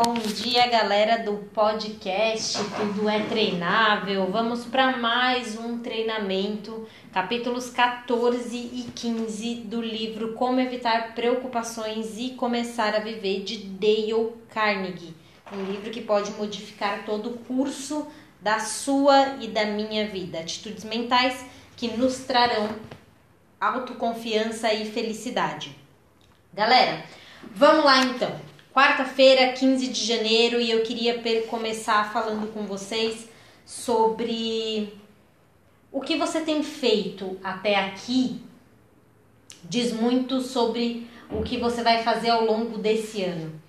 Bom dia, galera do podcast Tudo é Treinável. Vamos para mais um treinamento, capítulos 14 e 15 do livro Como Evitar Preocupações e Começar a Viver de Dale Carnegie. Um livro que pode modificar todo o curso da sua e da minha vida. Atitudes mentais que nos trarão autoconfiança e felicidade. Galera, vamos lá então. Quarta-feira, 15 de janeiro, e eu queria começar falando com vocês sobre o que você tem feito até aqui. Diz muito sobre o que você vai fazer ao longo desse ano.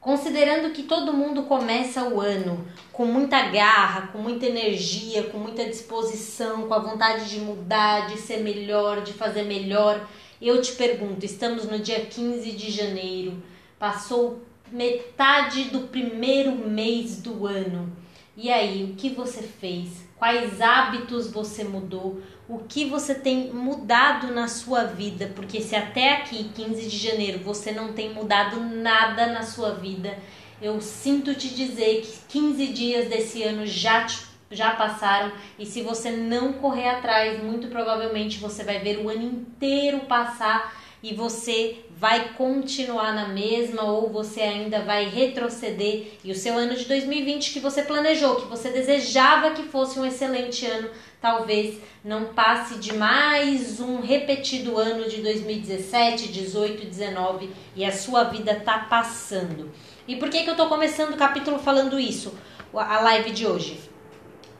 Considerando que todo mundo começa o ano com muita garra, com muita energia, com muita disposição, com a vontade de mudar, de ser melhor, de fazer melhor, eu te pergunto: estamos no dia 15 de janeiro Passou metade do primeiro mês do ano. E aí, o que você fez? Quais hábitos você mudou? O que você tem mudado na sua vida? Porque se até aqui, 15 de janeiro, você não tem mudado nada na sua vida, eu sinto te dizer que 15 dias desse ano já te já passaram e se você não correr atrás, muito provavelmente você vai ver o ano inteiro passar e você vai continuar na mesma ou você ainda vai retroceder e o seu ano de 2020 que você planejou, que você desejava que fosse um excelente ano, talvez não passe de mais um repetido ano de 2017, 18, 19 e a sua vida tá passando. E por que que eu tô começando o capítulo falando isso? A live de hoje.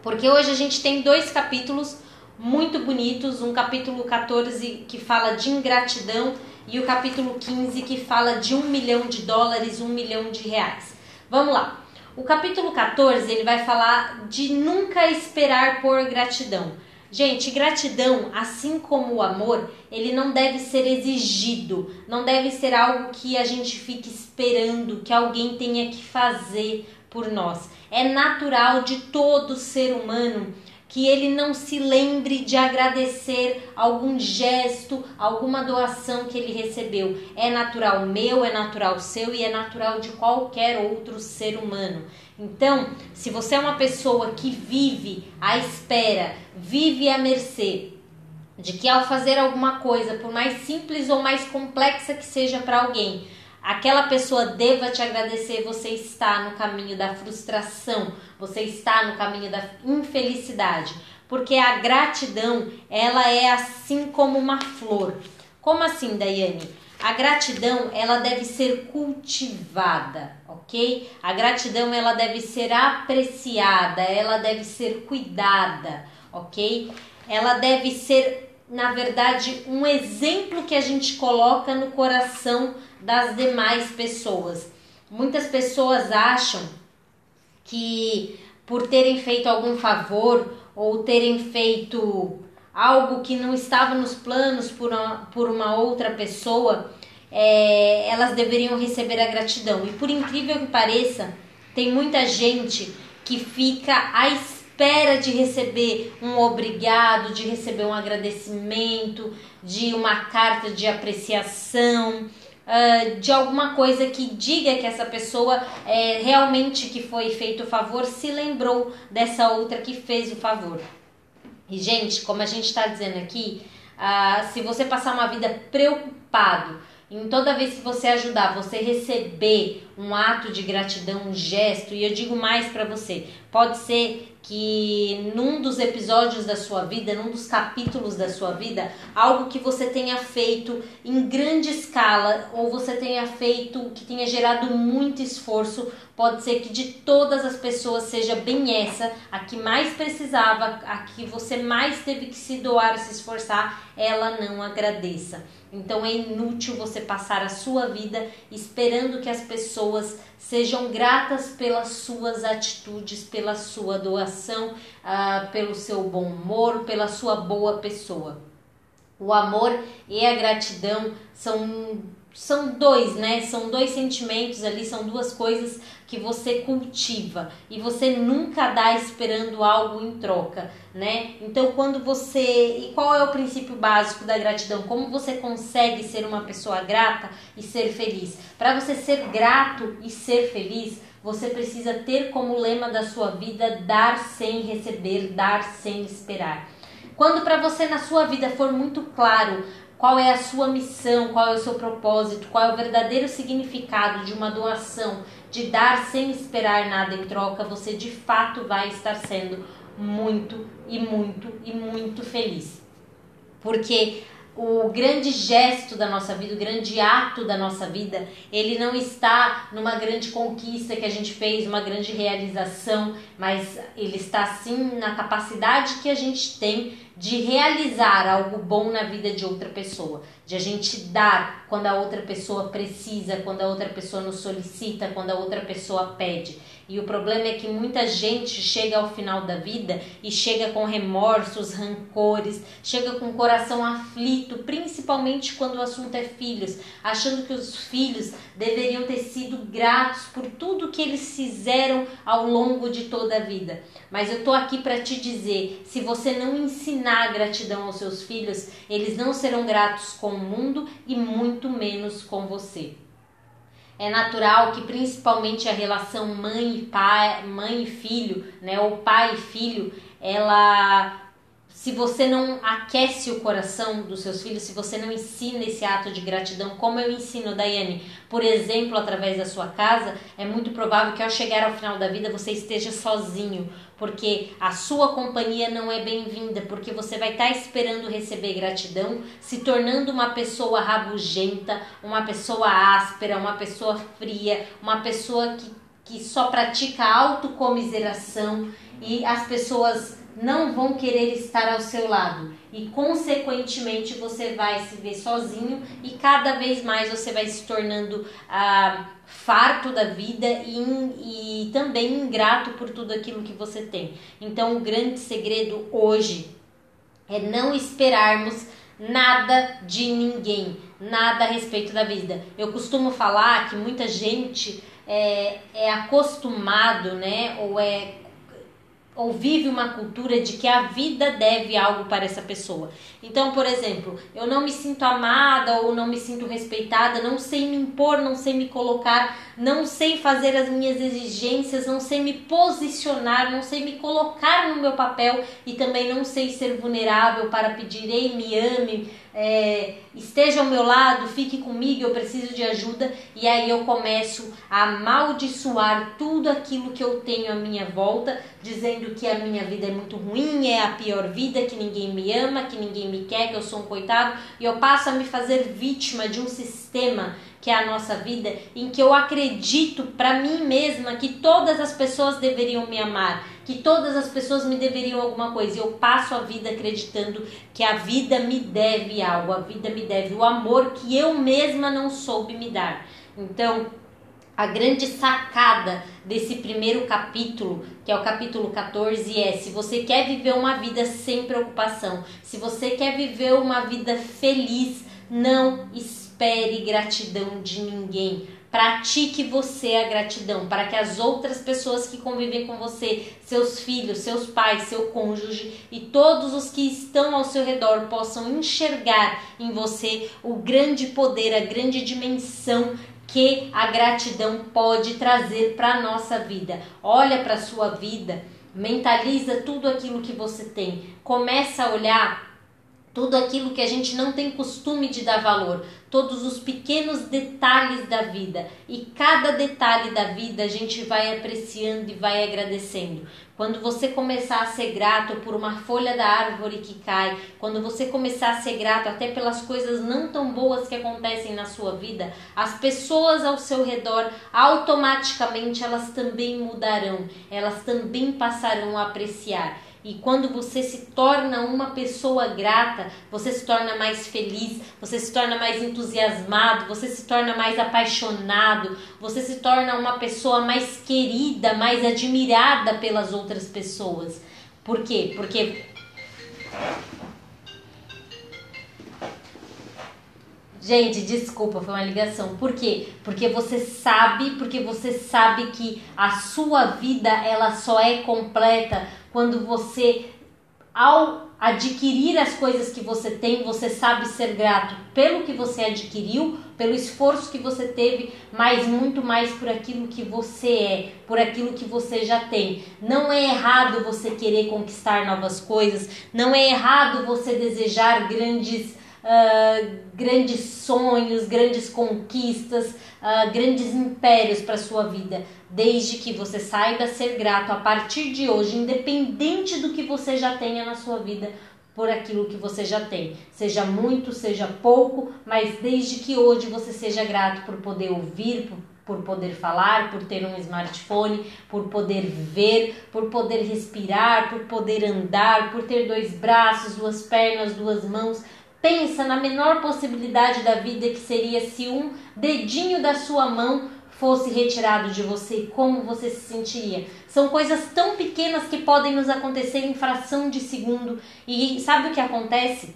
Porque hoje a gente tem dois capítulos muito bonitos, um capítulo 14 que fala de ingratidão e o capítulo 15 que fala de um milhão de dólares, um milhão de reais. Vamos lá. O capítulo 14 ele vai falar de nunca esperar por gratidão. Gente, gratidão, assim como o amor, ele não deve ser exigido, não deve ser algo que a gente fique esperando que alguém tenha que fazer por nós. É natural de todo ser humano que ele não se lembre de agradecer algum gesto, alguma doação que ele recebeu. É natural meu, é natural seu e é natural de qualquer outro ser humano. Então, se você é uma pessoa que vive à espera, vive à mercê de que ao fazer alguma coisa, por mais simples ou mais complexa que seja para alguém, aquela pessoa deva te agradecer, você está no caminho da frustração, você está no caminho da infelicidade, porque a gratidão, ela é assim como uma flor. Como assim, Daiane? A gratidão, ela deve ser cultivada, ok? A gratidão, ela deve ser apreciada, ela deve ser cuidada, ok? Ela deve ser, na verdade, um exemplo que a gente coloca no coração das demais pessoas. Muitas pessoas acham que por terem feito algum favor ou terem feito algo que não estava nos planos por uma, por uma outra pessoa, é, elas deveriam receber a gratidão. E por incrível que pareça, tem muita gente que fica à espera de receber um obrigado, de receber um agradecimento, de uma carta de apreciação uh, de alguma coisa que diga que essa pessoa é, realmente que foi feito o favor se lembrou dessa outra que fez o favor. E, gente, como a gente está dizendo aqui, uh, se você passar uma vida preocupado em toda vez que você ajudar, você receber um ato de gratidão, um gesto, e eu digo mais para você, pode ser que num dos episódios da sua vida, num dos capítulos da sua vida, algo que você tenha feito em grande escala ou você tenha feito que tenha gerado muito esforço, pode ser que de todas as pessoas seja bem essa, a que mais precisava, a que você mais teve que se doar, se esforçar, ela não agradeça. Então é inútil você passar a sua vida esperando que as pessoas sejam gratas pelas suas atitudes, pela sua doação, uh, pelo seu bom humor, pela sua boa pessoa. O amor e a gratidão são são dois, né? São dois sentimentos ali, são duas coisas que você cultiva e você nunca dá esperando algo em troca, né? Então, quando você. E qual é o princípio básico da gratidão? Como você consegue ser uma pessoa grata e ser feliz? Para você ser grato e ser feliz, você precisa ter como lema da sua vida dar sem receber, dar sem esperar. Quando para você na sua vida for muito claro qual é a sua missão, qual é o seu propósito, qual é o verdadeiro significado de uma doação, de dar sem esperar nada em troca, você de fato vai estar sendo muito e muito e muito feliz. Porque o grande gesto da nossa vida, o grande ato da nossa vida, ele não está numa grande conquista que a gente fez, uma grande realização, mas ele está sim na capacidade que a gente tem de realizar algo bom na vida de outra pessoa, de a gente dar quando a outra pessoa precisa, quando a outra pessoa nos solicita, quando a outra pessoa pede. E o problema é que muita gente chega ao final da vida e chega com remorsos, rancores, chega com o coração aflito, principalmente quando o assunto é filhos, achando que os filhos deveriam ter sido gratos por tudo que eles fizeram ao longo de toda a vida. Mas eu tô aqui para te dizer, se você não ensinar gratidão aos seus filhos, eles não serão gratos com o mundo e muito menos com você. É natural que principalmente a relação mãe e pai, mãe e filho, né, ou pai e filho, ela se você não aquece o coração dos seus filhos, se você não ensina esse ato de gratidão, como eu ensino, Daiane, por exemplo, através da sua casa, é muito provável que ao chegar ao final da vida você esteja sozinho, porque a sua companhia não é bem-vinda, porque você vai estar esperando receber gratidão, se tornando uma pessoa rabugenta, uma pessoa áspera, uma pessoa fria, uma pessoa que, que só pratica autocomiseração e as pessoas não vão querer estar ao seu lado e consequentemente você vai se ver sozinho e cada vez mais você vai se tornando ah, farto da vida e, e também ingrato por tudo aquilo que você tem. Então o grande segredo hoje é não esperarmos nada de ninguém, nada a respeito da vida. Eu costumo falar que muita gente é, é acostumado, né, ou é ou vive uma cultura de que a vida deve algo para essa pessoa. Então, por exemplo, eu não me sinto amada ou não me sinto respeitada, não sei me impor, não sei me colocar, não sei fazer as minhas exigências, não sei me posicionar, não sei me colocar no meu papel e também não sei ser vulnerável para pedir, ei, me ame, é, esteja ao meu lado, fique comigo, eu preciso de ajuda. E aí eu começo a amaldiçoar tudo aquilo que eu tenho à minha volta, dizendo que a minha vida é muito ruim, é a pior vida, que ninguém me ama, que ninguém me quer, que eu sou um coitado. E eu passo a me fazer vítima de um sistema que é a nossa vida, em que eu acredito para mim mesma que todas as pessoas deveriam me amar, que todas as pessoas me deveriam alguma coisa. E eu passo a vida acreditando que a vida me deve algo, a vida me deve o amor que eu mesma não soube me dar. Então, a grande sacada desse primeiro capítulo, que é o capítulo 14, é: se você quer viver uma vida sem preocupação, se você quer viver uma vida feliz, não espere espere gratidão de ninguém. Pratique você a gratidão para que as outras pessoas que convivem com você, seus filhos, seus pais, seu cônjuge e todos os que estão ao seu redor possam enxergar em você o grande poder, a grande dimensão que a gratidão pode trazer para a nossa vida. Olha para a sua vida, mentaliza tudo aquilo que você tem, começa a olhar tudo aquilo que a gente não tem costume de dar valor, todos os pequenos detalhes da vida. E cada detalhe da vida a gente vai apreciando e vai agradecendo. Quando você começar a ser grato por uma folha da árvore que cai, quando você começar a ser grato até pelas coisas não tão boas que acontecem na sua vida, as pessoas ao seu redor automaticamente elas também mudarão, elas também passarão a apreciar. E quando você se torna uma pessoa grata, você se torna mais feliz, você se torna mais entusiasmado, você se torna mais apaixonado, você se torna uma pessoa mais querida, mais admirada pelas outras pessoas. Por quê? Porque Gente, desculpa, foi uma ligação. Por quê? Porque você sabe, porque você sabe que a sua vida ela só é completa quando você ao adquirir as coisas que você tem, você sabe ser grato pelo que você adquiriu, pelo esforço que você teve, mas muito mais por aquilo que você é, por aquilo que você já tem. Não é errado você querer conquistar novas coisas, não é errado você desejar grandes uh, grandes sonhos, grandes conquistas, uh, grandes impérios para sua vida, desde que você saiba ser grato a partir de hoje, independente do que você já tenha na sua vida, por aquilo que você já tem, seja muito, seja pouco, mas desde que hoje você seja grato por poder ouvir, por por poder falar, por ter um smartphone, por poder ver, por poder respirar, por poder andar, por ter dois braços, duas pernas, duas mãos, Pensa na menor possibilidade da vida que seria se um dedinho da sua mão fosse retirado de você, como você se sentiria? São coisas tão pequenas que podem nos acontecer em fração de segundo. E sabe o que acontece?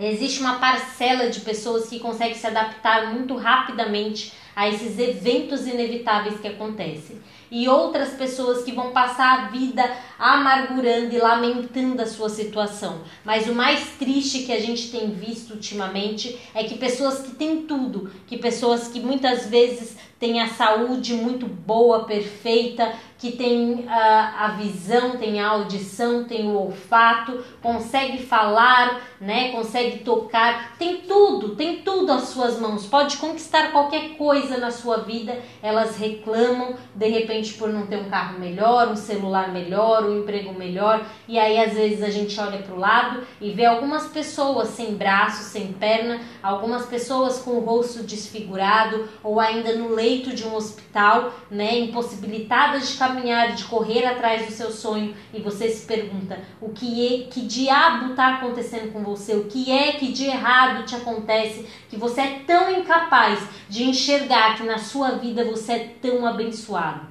Existe uma parcela de pessoas que consegue se adaptar muito rapidamente a esses eventos inevitáveis que acontecem e outras pessoas que vão passar a vida amargurando e lamentando a sua situação. Mas o mais triste que a gente tem visto ultimamente é que pessoas que têm tudo, que pessoas que muitas vezes têm a saúde muito boa, perfeita, que tem a, a visão, tem a audição, tem o olfato, consegue falar, né? Consegue tocar, tem tudo, tem tudo às suas mãos. Pode conquistar qualquer coisa na sua vida. Elas reclamam de repente por não ter um carro melhor, um celular melhor, um emprego melhor. E aí às vezes a gente olha para o lado e vê algumas pessoas sem braço, sem perna, algumas pessoas com o rosto desfigurado ou ainda no leito de um hospital, né? Impossibilitadas de caminhar, de correr atrás do seu sonho. E você se pergunta o que é, que diabo está acontecendo com você, o que é que de errado te acontece, que você é tão incapaz de enxergar que na sua vida você é tão abençoado.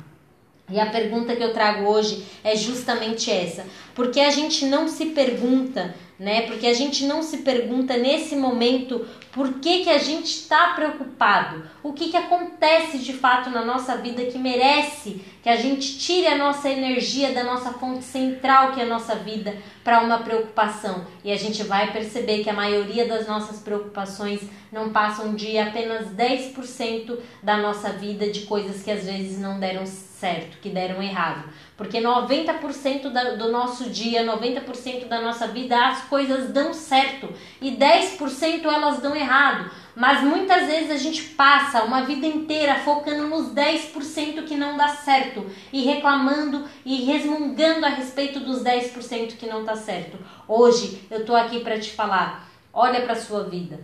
E a pergunta que eu trago hoje é justamente essa: porque a gente não se pergunta né? Porque a gente não se pergunta nesse momento por que, que a gente está preocupado, o que, que acontece de fato na nossa vida que merece que a gente tire a nossa energia da nossa fonte central, que é a nossa vida, para uma preocupação. E a gente vai perceber que a maioria das nossas preocupações não passam de apenas 10% da nossa vida de coisas que às vezes não deram certo, que deram errado. Porque 90% da, do nosso dia, 90% da nossa vida, as coisas dão certo e 10% elas dão errado. Mas muitas vezes a gente passa uma vida inteira focando nos 10% que não dá certo e reclamando e resmungando a respeito dos 10% que não dá certo. Hoje eu tô aqui para te falar, olha para sua vida.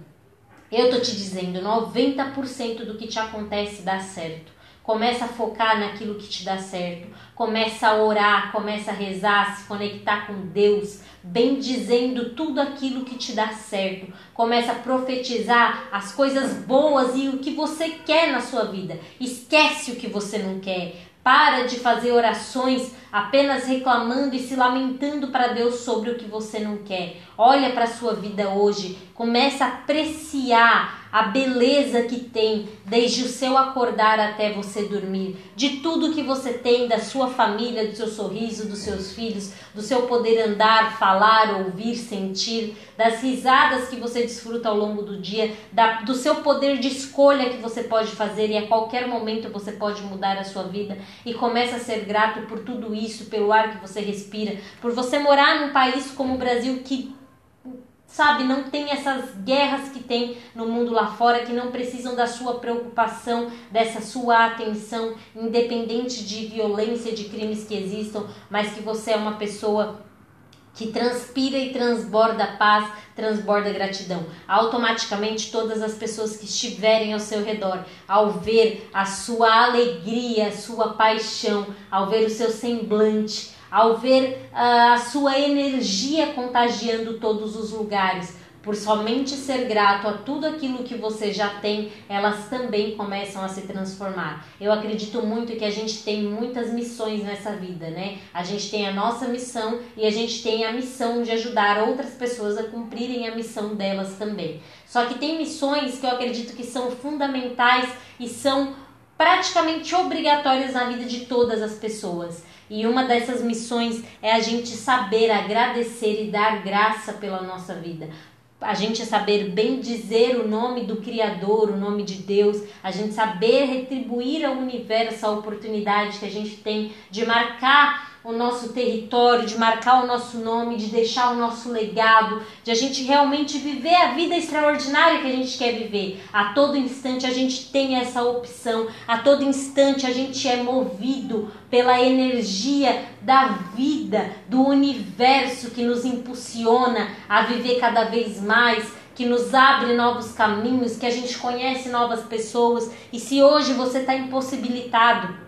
Eu tô te dizendo, 90% do que te acontece dá certo. Começa a focar naquilo que te dá certo. Começa a orar, começa a rezar, se conectar com Deus, bem dizendo tudo aquilo que te dá certo. Começa a profetizar as coisas boas e o que você quer na sua vida. Esquece o que você não quer. Para de fazer orações apenas reclamando e se lamentando para Deus sobre o que você não quer. Olha para a sua vida hoje, começa a apreciar a beleza que tem desde o seu acordar até você dormir, de tudo que você tem, da sua família, do seu sorriso, dos seus filhos, do seu poder andar, falar, ouvir, sentir, das risadas que você desfruta ao longo do dia, da, do seu poder de escolha que você pode fazer e a qualquer momento você pode mudar a sua vida e começa a ser grato por tudo isso, pelo ar que você respira, por você morar num país como o Brasil que sabe, não tem essas guerras que tem no mundo lá fora, que não precisam da sua preocupação, dessa sua atenção, independente de violência, de crimes que existam, mas que você é uma pessoa que transpira e transborda paz, transborda gratidão. Automaticamente, todas as pessoas que estiverem ao seu redor, ao ver a sua alegria, a sua paixão, ao ver o seu semblante, ao ver uh, a sua energia contagiando todos os lugares, por somente ser grato a tudo aquilo que você já tem, elas também começam a se transformar. Eu acredito muito que a gente tem muitas missões nessa vida, né? A gente tem a nossa missão e a gente tem a missão de ajudar outras pessoas a cumprirem a missão delas também. Só que tem missões que eu acredito que são fundamentais e são praticamente obrigatórias na vida de todas as pessoas. E uma dessas missões é a gente saber agradecer e dar graça pela nossa vida. A gente saber bem dizer o nome do Criador, o nome de Deus, a gente saber retribuir ao universo a oportunidade que a gente tem de marcar o nosso território, de marcar o nosso nome, de deixar o nosso legado, de a gente realmente viver a vida extraordinária que a gente quer viver. A todo instante a gente tem essa opção, a todo instante a gente é movido pela energia da vida, do universo que nos impulsiona a viver cada vez mais que nos abre novos caminhos, que a gente conhece novas pessoas. E se hoje você está impossibilitado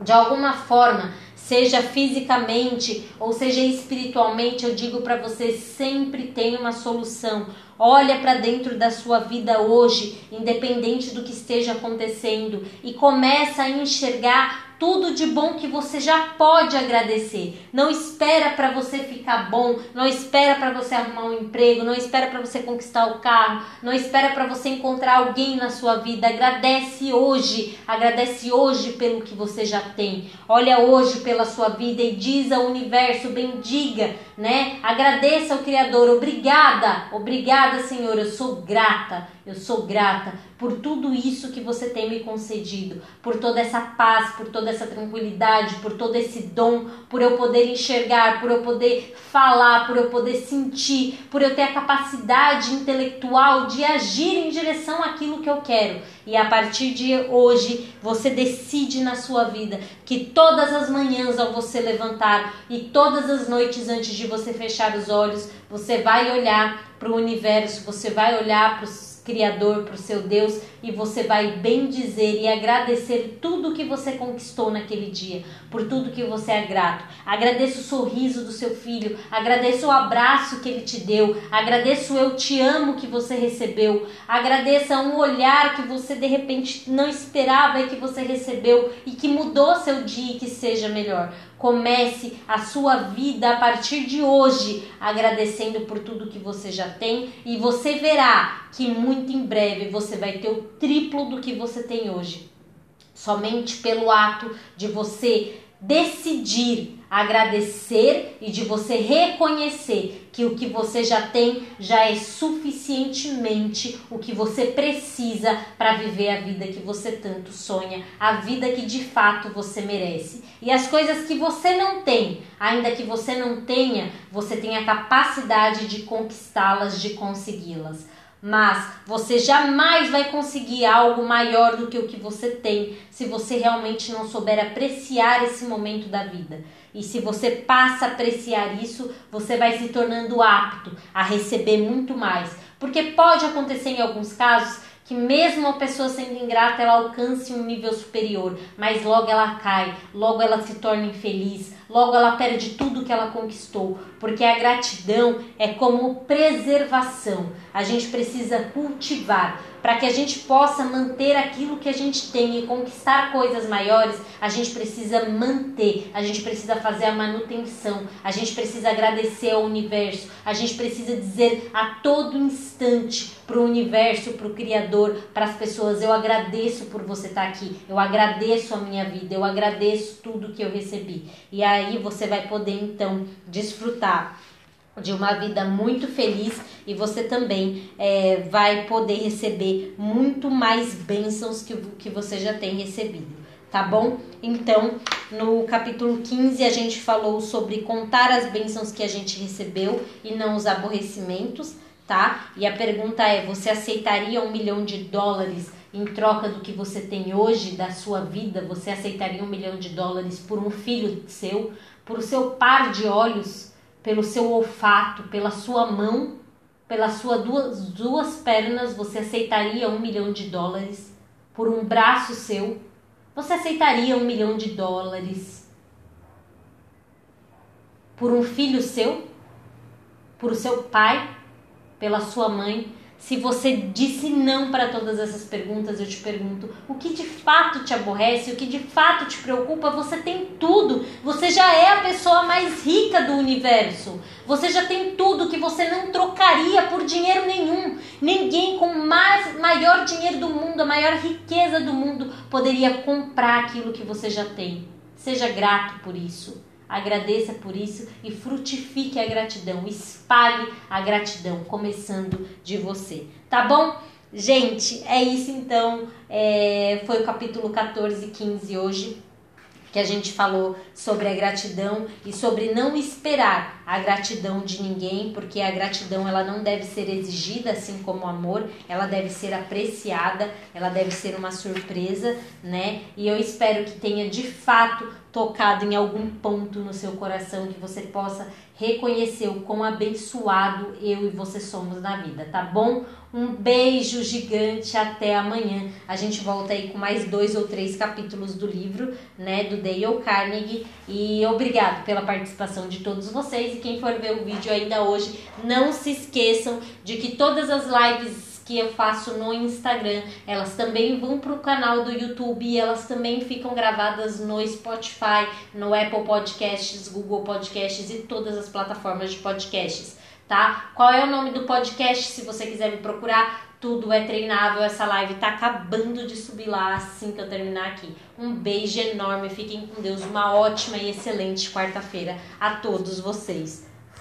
de alguma forma seja fisicamente ou seja espiritualmente, eu digo para você, sempre tem uma solução. Olha para dentro da sua vida hoje, independente do que esteja acontecendo, e começa a enxergar tudo de bom que você já pode agradecer. Não espera para você ficar bom, não espera para você arrumar um emprego, não espera para você conquistar o carro, não espera para você encontrar alguém na sua vida. Agradece hoje, agradece hoje pelo que você já tem. Olha hoje pela sua vida e diz ao universo, bendiga, né? Agradeça ao criador. Obrigada, obrigada, Senhor, eu sou grata. Eu sou grata por tudo isso que você tem me concedido, por toda essa paz, por toda essa tranquilidade, por todo esse dom, por eu poder enxergar, por eu poder falar, por eu poder sentir, por eu ter a capacidade intelectual de agir em direção àquilo que eu quero. E a partir de hoje, você decide na sua vida que todas as manhãs ao você levantar e todas as noites antes de você fechar os olhos, você vai olhar para o universo, você vai olhar para os Criador, para o seu Deus, e você vai bem dizer e agradecer tudo que você conquistou naquele dia, por tudo que você é grato. Agradeço o sorriso do seu filho, agradeço o abraço que ele te deu, agradeço o eu te amo que você recebeu, agradeça um olhar que você de repente não esperava e que você recebeu e que mudou seu dia e que seja melhor. Comece a sua vida a partir de hoje agradecendo por tudo que você já tem e você verá que muito em breve você vai ter o triplo do que você tem hoje. Somente pelo ato de você decidir agradecer e de você reconhecer que o que você já tem já é suficientemente o que você precisa para viver a vida que você tanto sonha, a vida que de fato você merece. E as coisas que você não tem, ainda que você não tenha, você tem a capacidade de conquistá-las, de consegui-las mas você jamais vai conseguir algo maior do que o que você tem se você realmente não souber apreciar esse momento da vida. E se você passa a apreciar isso, você vai se tornando apto a receber muito mais. Porque pode acontecer em alguns casos que mesmo a pessoa sendo ingrata, ela alcance um nível superior, mas logo ela cai, logo ela se torna infeliz, logo ela perde tudo que ela conquistou, porque a gratidão é como preservação. A gente precisa cultivar para que a gente possa manter aquilo que a gente tem e conquistar coisas maiores, a gente precisa manter, a gente precisa fazer a manutenção, a gente precisa agradecer ao universo, a gente precisa dizer a todo instante para o universo, para o Criador, para as pessoas: eu agradeço por você estar tá aqui, eu agradeço a minha vida, eu agradeço tudo que eu recebi. E aí você vai poder então desfrutar de uma vida muito feliz e você também é, vai poder receber muito mais bênçãos que, que você já tem recebido, tá bom? Então, no capítulo 15, a gente falou sobre contar as bênçãos que a gente recebeu e não os aborrecimentos, tá? E a pergunta é: você aceitaria um milhão de dólares? Em troca do que você tem hoje da sua vida, você aceitaria um milhão de dólares por um filho seu, por seu par de olhos, pelo seu olfato, pela sua mão, pelas suas duas, duas pernas, você aceitaria um milhão de dólares? Por um braço seu, você aceitaria um milhão de dólares? Por um filho seu? Por seu pai? pela sua mãe, se você disse não para todas essas perguntas, eu te pergunto: o que de fato te aborrece, o que de fato te preocupa? Você tem tudo. Você já é a pessoa mais rica do universo. Você já tem tudo que você não trocaria por dinheiro nenhum. Ninguém com mais, maior dinheiro do mundo, a maior riqueza do mundo, poderia comprar aquilo que você já tem. Seja grato por isso. Agradeça por isso e frutifique a gratidão. Espalhe a gratidão, começando de você. Tá bom? Gente, é isso então. É, foi o capítulo 14 e 15 hoje que a gente falou sobre a gratidão e sobre não esperar a gratidão de ninguém, porque a gratidão ela não deve ser exigida assim como o amor, ela deve ser apreciada, ela deve ser uma surpresa, né? E eu espero que tenha de fato tocado em algum ponto no seu coração que você possa reconhecer o quão abençoado eu e você somos na vida, tá bom? Um beijo gigante, até amanhã. A gente volta aí com mais dois ou três capítulos do livro, né, do Dale Carnegie. E obrigado pela participação de todos vocês. E quem for ver o vídeo ainda hoje, não se esqueçam de que todas as lives que eu faço no Instagram, elas também vão para o canal do YouTube e elas também ficam gravadas no Spotify, no Apple Podcasts, Google Podcasts e todas as plataformas de podcasts, tá? Qual é o nome do podcast? Se você quiser me procurar, tudo é treinável. Essa live tá acabando de subir lá assim que eu terminar aqui. Um beijo enorme, fiquem com Deus, uma ótima e excelente quarta-feira a todos vocês.